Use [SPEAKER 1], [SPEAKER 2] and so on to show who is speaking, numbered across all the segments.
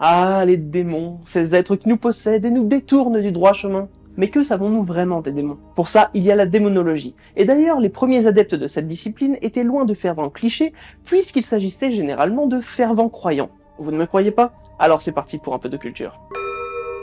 [SPEAKER 1] Ah, les démons, ces êtres qui nous possèdent et nous détournent du droit chemin. Mais que savons-nous vraiment des démons? Pour ça, il y a la démonologie. Et d'ailleurs, les premiers adeptes de cette discipline étaient loin de fervents clichés, puisqu'il s'agissait généralement de fervents croyants. Vous ne me croyez pas? Alors c'est parti pour un peu de culture.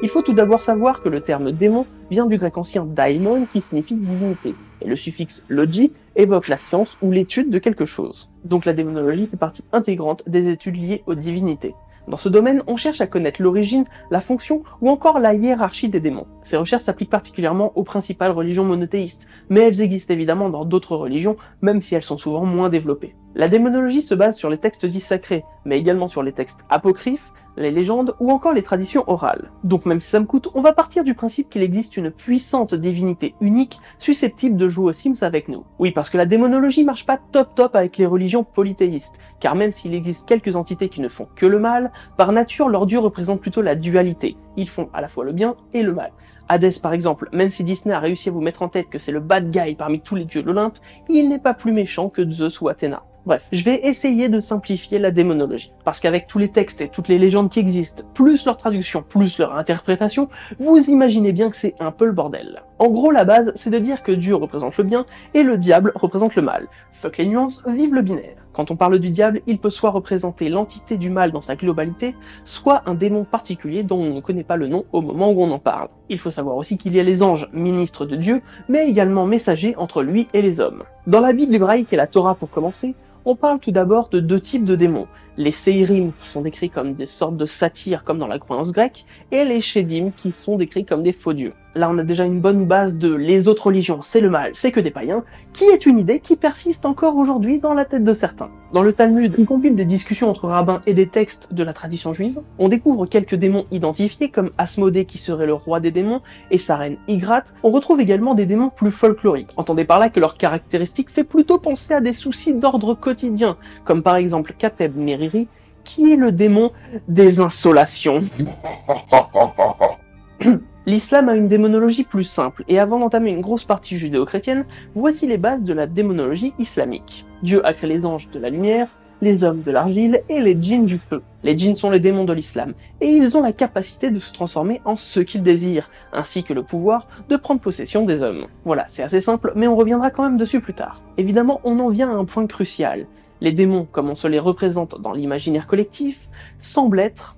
[SPEAKER 1] Il faut tout d'abord savoir que le terme démon vient du grec ancien daimon qui signifie divinité, et le suffixe logi évoque la science ou l'étude de quelque chose. Donc la démonologie fait partie intégrante des études liées aux divinités. Dans ce domaine, on cherche à connaître l'origine, la fonction ou encore la hiérarchie des démons. Ces recherches s'appliquent particulièrement aux principales religions monothéistes, mais elles existent évidemment dans d'autres religions, même si elles sont souvent moins développées. La démonologie se base sur les textes dits sacrés, mais également sur les textes apocryphes, les légendes ou encore les traditions orales. Donc même si ça me coûte, on va partir du principe qu'il existe une puissante divinité unique susceptible de jouer aux Sims avec nous. Oui, parce que la démonologie marche pas top top avec les religions polythéistes, car même s'il existe quelques entités qui ne font que le mal, par nature leurs dieux représentent plutôt la dualité. Ils font à la fois le bien et le mal. Hadès par exemple, même si Disney a réussi à vous mettre en tête que c'est le bad guy parmi tous les dieux de l'Olympe, il n'est pas plus méchant que Zeus ou Athéna. Bref, je vais essayer de simplifier la démonologie. Parce qu'avec tous les textes et toutes les légendes qui existent, plus leur traduction, plus leur interprétation, vous imaginez bien que c'est un peu le bordel. En gros, la base, c'est de dire que Dieu représente le bien et le diable représente le mal. Fuck les nuances, vive le binaire. Quand on parle du diable, il peut soit représenter l'entité du mal dans sa globalité, soit un démon particulier dont on ne connaît pas le nom au moment où on en parle. Il faut savoir aussi qu'il y a les anges, ministres de Dieu, mais également messagers entre lui et les hommes. Dans la Bible hébraïque et la Torah pour commencer, on parle tout d'abord de deux types de démons. Les Seirim, qui sont décrits comme des sortes de satyres comme dans la croyance grecque, et les Shedim, qui sont décrits comme des faux dieux. Là, on a déjà une bonne base de les autres religions, c'est le mal, c'est que des païens, qui est une idée qui persiste encore aujourd'hui dans la tête de certains. Dans le Talmud, qui compile des discussions entre rabbins et des textes de la tradition juive, on découvre quelques démons identifiés comme Asmodée qui serait le roi des démons et sa reine Ygrat. On retrouve également des démons plus folkloriques. Entendez par là que leur caractéristique fait plutôt penser à des soucis d'ordre quotidien, comme par exemple Kateb Qui est le démon des insolations. L'islam a une démonologie plus simple, et avant d'entamer une grosse partie judéo-chrétienne, voici les bases de la démonologie islamique. Dieu a créé les anges de la lumière, les hommes de l'argile et les djinns du feu. Les djinns sont les démons de l'islam, et ils ont la capacité de se transformer en ce qu'ils désirent, ainsi que le pouvoir de prendre possession des hommes. Voilà, c'est assez simple, mais on reviendra quand même dessus plus tard. Évidemment, on en vient à un point crucial. Les démons, comme on se les représente dans l'imaginaire collectif, semblent être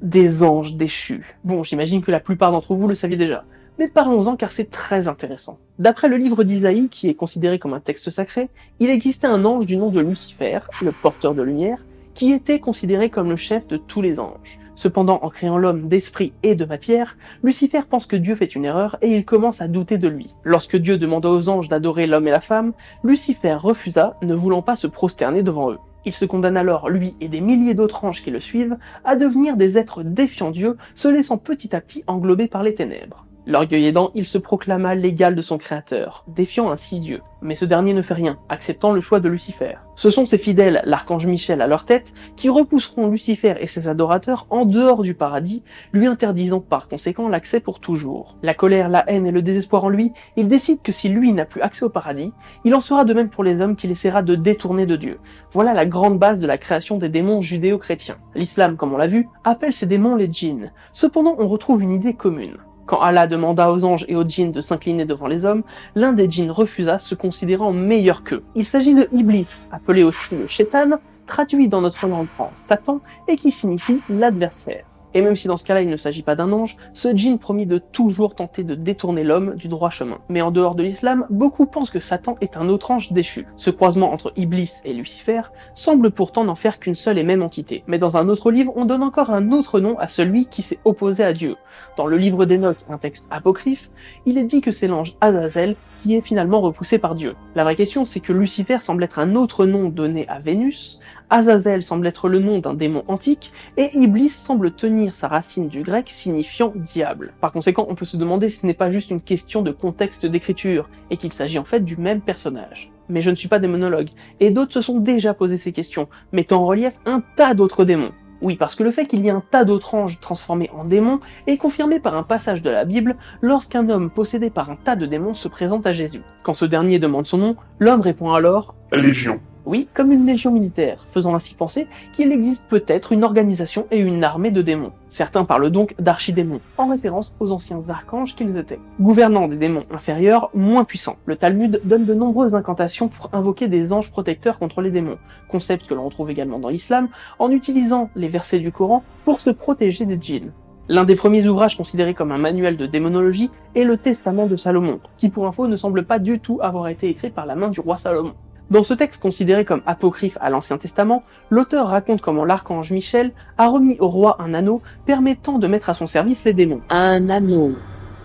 [SPEAKER 1] des anges déchus. Bon, j'imagine que la plupart d'entre vous le saviez déjà. Mais parlons-en car c'est très intéressant. D'après le livre d'Isaïe, qui est considéré comme un texte sacré, il existait un ange du nom de Lucifer, le porteur de lumière, qui était considéré comme le chef de tous les anges. Cependant, en créant l'homme d'esprit et de matière, Lucifer pense que Dieu fait une erreur et il commence à douter de lui. Lorsque Dieu demanda aux anges d'adorer l'homme et la femme, Lucifer refusa, ne voulant pas se prosterner devant eux. Il se condamne alors, lui et des milliers d'autres anges qui le suivent, à devenir des êtres défiant Dieu, se laissant petit à petit englober par les ténèbres. L'orgueil aidant, il se proclama l'égal de son créateur, défiant ainsi Dieu. Mais ce dernier ne fait rien, acceptant le choix de Lucifer. Ce sont ses fidèles, l'archange Michel à leur tête, qui repousseront Lucifer et ses adorateurs en dehors du paradis, lui interdisant par conséquent l'accès pour toujours. La colère, la haine et le désespoir en lui, il décide que si lui n'a plus accès au paradis, il en sera de même pour les hommes qu'il essaiera de détourner de Dieu. Voilà la grande base de la création des démons judéo-chrétiens. L'islam, comme on l'a vu, appelle ces démons les djinns. Cependant, on retrouve une idée commune. Quand Allah demanda aux anges et aux djinns de s'incliner devant les hommes, l'un des djinns refusa, se considérant meilleur qu'eux. Il s'agit de Iblis, appelé aussi le Shaitan, traduit dans notre langue en Satan, et qui signifie l'adversaire. Et même si dans ce cas-là il ne s'agit pas d'un ange, ce djinn promit de toujours tenter de détourner l'homme du droit chemin. Mais en dehors de l'islam, beaucoup pensent que Satan est un autre ange déchu. Ce croisement entre Iblis et Lucifer semble pourtant n'en faire qu'une seule et même entité. Mais dans un autre livre, on donne encore un autre nom à celui qui s'est opposé à Dieu. Dans le livre d'Enoch, un texte apocryphe, il est dit que c'est l'ange Azazel qui est finalement repoussé par Dieu. La vraie question, c'est que Lucifer semble être un autre nom donné à Vénus, Azazel semble être le nom d'un démon antique, et Iblis semble tenir sa racine du grec signifiant diable. Par conséquent, on peut se demander si ce n'est pas juste une question de contexte d'écriture, et qu'il s'agit en fait du même personnage. Mais je ne suis pas démonologue, et d'autres se sont déjà posé ces questions, mettant en relief un tas d'autres démons. Oui, parce que le fait qu'il y ait un tas d'autres anges transformés en démons est confirmé par un passage de la Bible lorsqu'un homme possédé par un tas de démons se présente à Jésus. Quand ce dernier demande son nom, l'homme répond alors
[SPEAKER 2] Légion.
[SPEAKER 1] Oui, comme une légion militaire, faisant ainsi penser qu'il existe peut-être une organisation et une armée de démons. Certains parlent donc d'archidémons, en référence aux anciens archanges qu'ils étaient. Gouvernant des démons inférieurs, moins puissants. Le Talmud donne de nombreuses incantations pour invoquer des anges protecteurs contre les démons, concept que l'on retrouve également dans l'islam, en utilisant les versets du Coran pour se protéger des djinns. L'un des premiers ouvrages considérés comme un manuel de démonologie est le Testament de Salomon, qui pour info ne semble pas du tout avoir été écrit par la main du roi Salomon. Dans ce texte considéré comme apocryphe à l'Ancien Testament, l'auteur raconte comment l'archange Michel a remis au roi un anneau permettant de mettre à son service les démons.
[SPEAKER 3] Un anneau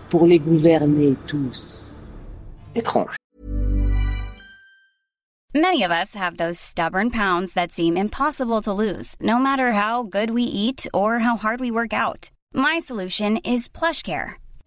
[SPEAKER 3] pour les gouverner tous.
[SPEAKER 1] Étrange.
[SPEAKER 4] Many of us have those stubborn pounds that seem impossible to lose, no matter how good we eat or how hard we work out. My solution is PlushCare.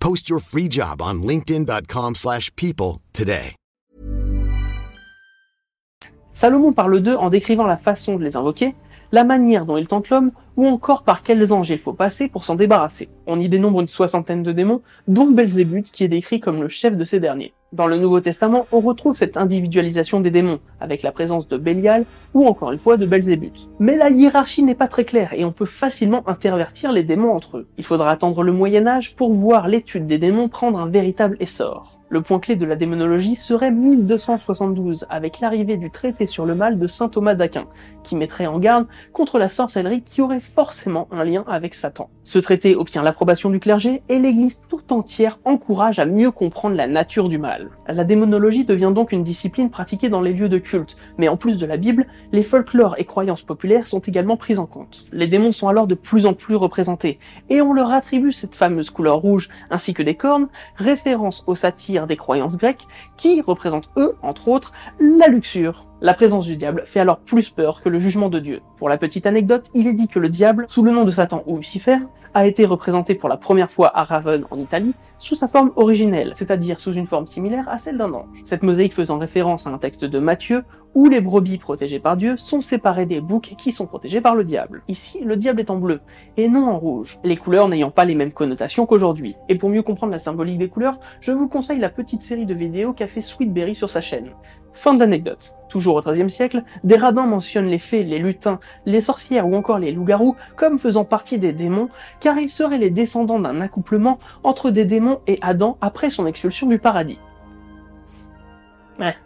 [SPEAKER 5] Post your free job on linkedin.com/people slash people today.
[SPEAKER 1] Salomon parle d'eux en décrivant la façon de les invoquer, la manière dont ils tentent l'homme, ou encore par quels anges il faut passer pour s'en débarrasser. On y dénombre une soixantaine de démons, dont Belzébuth qui est décrit comme le chef de ces derniers. Dans le Nouveau Testament, on retrouve cette individualisation des démons, avec la présence de Bélial ou encore une fois de Belzébuth. Mais la hiérarchie n'est pas très claire et on peut facilement intervertir les démons entre eux. Il faudra attendre le Moyen Âge pour voir l'étude des démons prendre un véritable essor. Le point clé de la démonologie serait 1272, avec l'arrivée du traité sur le mal de saint Thomas d'Aquin, qui mettrait en garde contre la sorcellerie qui aurait forcément un lien avec Satan. Ce traité obtient l'approbation du clergé et l'église tout entière encourage à mieux comprendre la nature du mal. La démonologie devient donc une discipline pratiquée dans les lieux de culte, mais en plus de la Bible, les folklores et croyances populaires sont également prises en compte. Les démons sont alors de plus en plus représentés, et on leur attribue cette fameuse couleur rouge ainsi que des cornes, référence aux satires des croyances grecques, qui représentent eux, entre autres, la luxure. La présence du diable fait alors plus peur que le jugement de Dieu. Pour la petite anecdote, il est dit que le diable, sous le nom de Satan ou Lucifer, a été représenté pour la première fois à Raven en Italie sous sa forme originelle, c'est-à-dire sous une forme similaire à celle d'un ange. Cette mosaïque faisant référence à un texte de Matthieu où les brebis protégées par Dieu sont séparées des boucs qui sont protégés par le diable. Ici, le diable est en bleu et non en rouge, les couleurs n'ayant pas les mêmes connotations qu'aujourd'hui. Et pour mieux comprendre la symbolique des couleurs, je vous conseille la petite série de vidéos qu'a fait Sweetberry sur sa chaîne. Fin de l'anecdote. Toujours au XIIIe siècle, des rabbins mentionnent les fées, les lutins, les sorcières ou encore les loups-garous comme faisant partie des démons, car ils seraient les descendants d'un accouplement entre des démons et Adam après son expulsion du paradis. Ouais.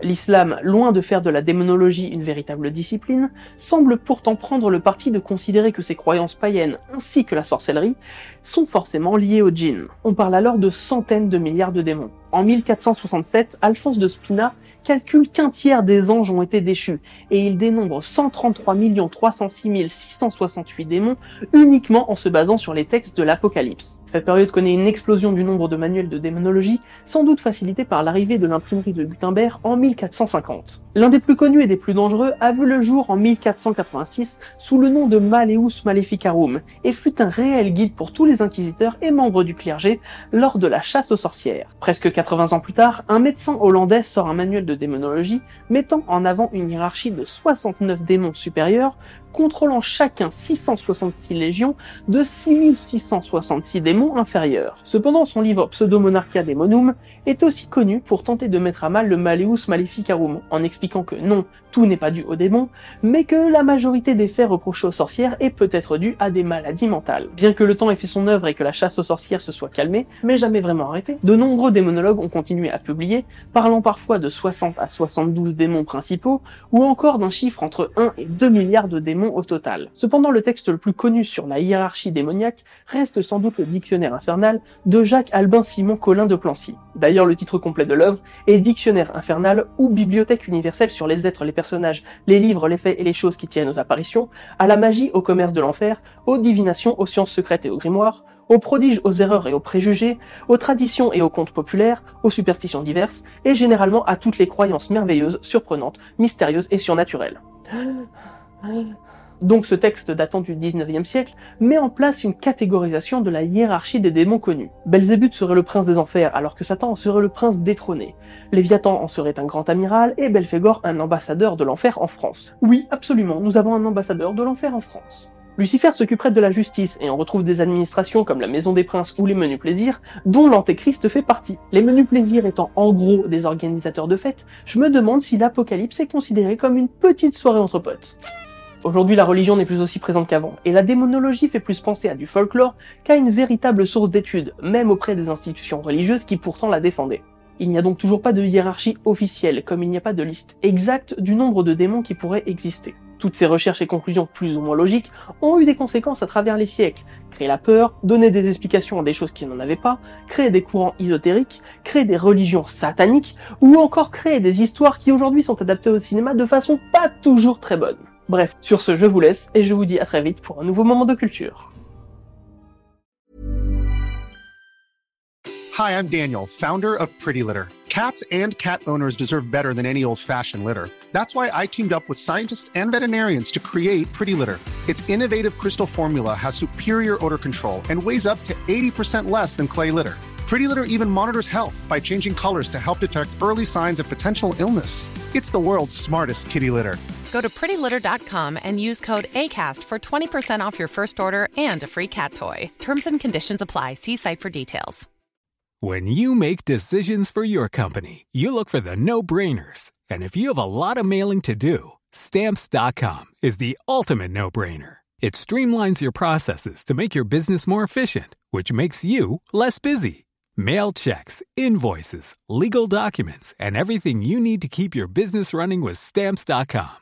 [SPEAKER 1] L'islam, loin de faire de la démonologie une véritable discipline, semble pourtant prendre le parti de considérer que ses croyances païennes ainsi que la sorcellerie sont forcément liées au djinn. On parle alors de centaines de milliards de démons. En 1467, Alphonse de Spina calcule qu'un tiers des anges ont été déchus, et il dénombre 133 306 668 démons uniquement en se basant sur les textes de l'Apocalypse. Cette période connaît une explosion du nombre de manuels de démonologie, sans doute facilitée par l'arrivée de l'imprimerie de Gutenberg en 1450. L'un des plus connus et des plus dangereux a vu le jour en 1486 sous le nom de Maleus Maleficarum, et fut un réel guide pour tous les inquisiteurs et membres du clergé lors de la chasse aux sorcières. Presque 80 ans plus tard, un médecin hollandais sort un manuel de démonologie mettant en avant une hiérarchie de 69 démons supérieurs contrôlant chacun 666 légions de 6666 démons inférieurs. Cependant, son livre Pseudomonarchia Demonum est aussi connu pour tenter de mettre à mal le Maleus Maleficarum, en expliquant que non, tout n'est pas dû aux démons, mais que la majorité des faits reprochés aux sorcières est peut-être due à des maladies mentales. Bien que le temps ait fait son œuvre et que la chasse aux sorcières se soit calmée, mais jamais vraiment arrêtée, de nombreux démonologues ont continué à publier, parlant parfois de 60 à 72 démons principaux, ou encore d'un chiffre entre 1 et 2 milliards de démons au total. Cependant, le texte le plus connu sur la hiérarchie démoniaque reste sans doute le Dictionnaire infernal de Jacques Albin Simon Collin de Plancy. D'ailleurs, le titre complet de l'œuvre est Dictionnaire infernal ou Bibliothèque universelle sur les êtres, les personnages, les livres, les faits et les choses qui tiennent aux apparitions, à la magie, au commerce de l'enfer, aux divinations, aux sciences secrètes et aux grimoires, aux prodiges, aux erreurs et aux préjugés, aux traditions et aux contes populaires, aux superstitions diverses, et généralement à toutes les croyances merveilleuses, surprenantes, mystérieuses et surnaturelles. Donc ce texte datant du 19e siècle met en place une catégorisation de la hiérarchie des démons connus. Belzébuth serait le prince des enfers alors que Satan en serait le prince détrôné. Léviathan en serait un grand amiral et Belphégor un ambassadeur de l'enfer en France. Oui, absolument, nous avons un ambassadeur de l'enfer en France. Lucifer s'occuperait de la justice et on retrouve des administrations comme la Maison des Princes ou les Menus Plaisirs, dont l'Antéchrist fait partie. Les Menus Plaisirs étant en gros des organisateurs de fêtes, je me demande si l'Apocalypse est considéré comme une petite soirée entre potes. Aujourd'hui, la religion n'est plus aussi présente qu'avant, et la démonologie fait plus penser à du folklore qu'à une véritable source d'études, même auprès des institutions religieuses qui pourtant la défendaient. Il n'y a donc toujours pas de hiérarchie officielle, comme il n'y a pas de liste exacte du nombre de démons qui pourraient exister. Toutes ces recherches et conclusions plus ou moins logiques ont eu des conséquences à travers les siècles. Créer la peur, donner des explications à des choses qui n'en avaient pas, créer des courants ésotériques, créer des religions sataniques, ou encore créer des histoires qui aujourd'hui sont adaptées au cinéma de façon pas toujours très bonne. Bref, sur ce, je vous laisse et je vous dis à très vite pour un nouveau moment de culture.
[SPEAKER 2] Hi, I'm Daniel, founder of Pretty Litter. Cats and cat owners deserve better than any old-fashioned litter. That's why I teamed up with scientists and veterinarians to create Pretty Litter. Its innovative crystal formula has superior odor control and weighs up to 80% less than clay litter. Pretty Litter even monitors health by changing colors to help detect early signs of potential illness. It's the world's smartest kitty litter.
[SPEAKER 6] Go to prettylitter.com and use code ACAST for 20% off your first order and a free cat toy. Terms and conditions apply. See site for details.
[SPEAKER 7] When you make decisions for your company, you look for the no brainers. And if you have a lot of mailing to do, stamps.com is the ultimate no brainer. It streamlines your processes to make your business more efficient, which makes you less busy. Mail checks, invoices, legal documents, and everything you need to keep your business running with stamps.com.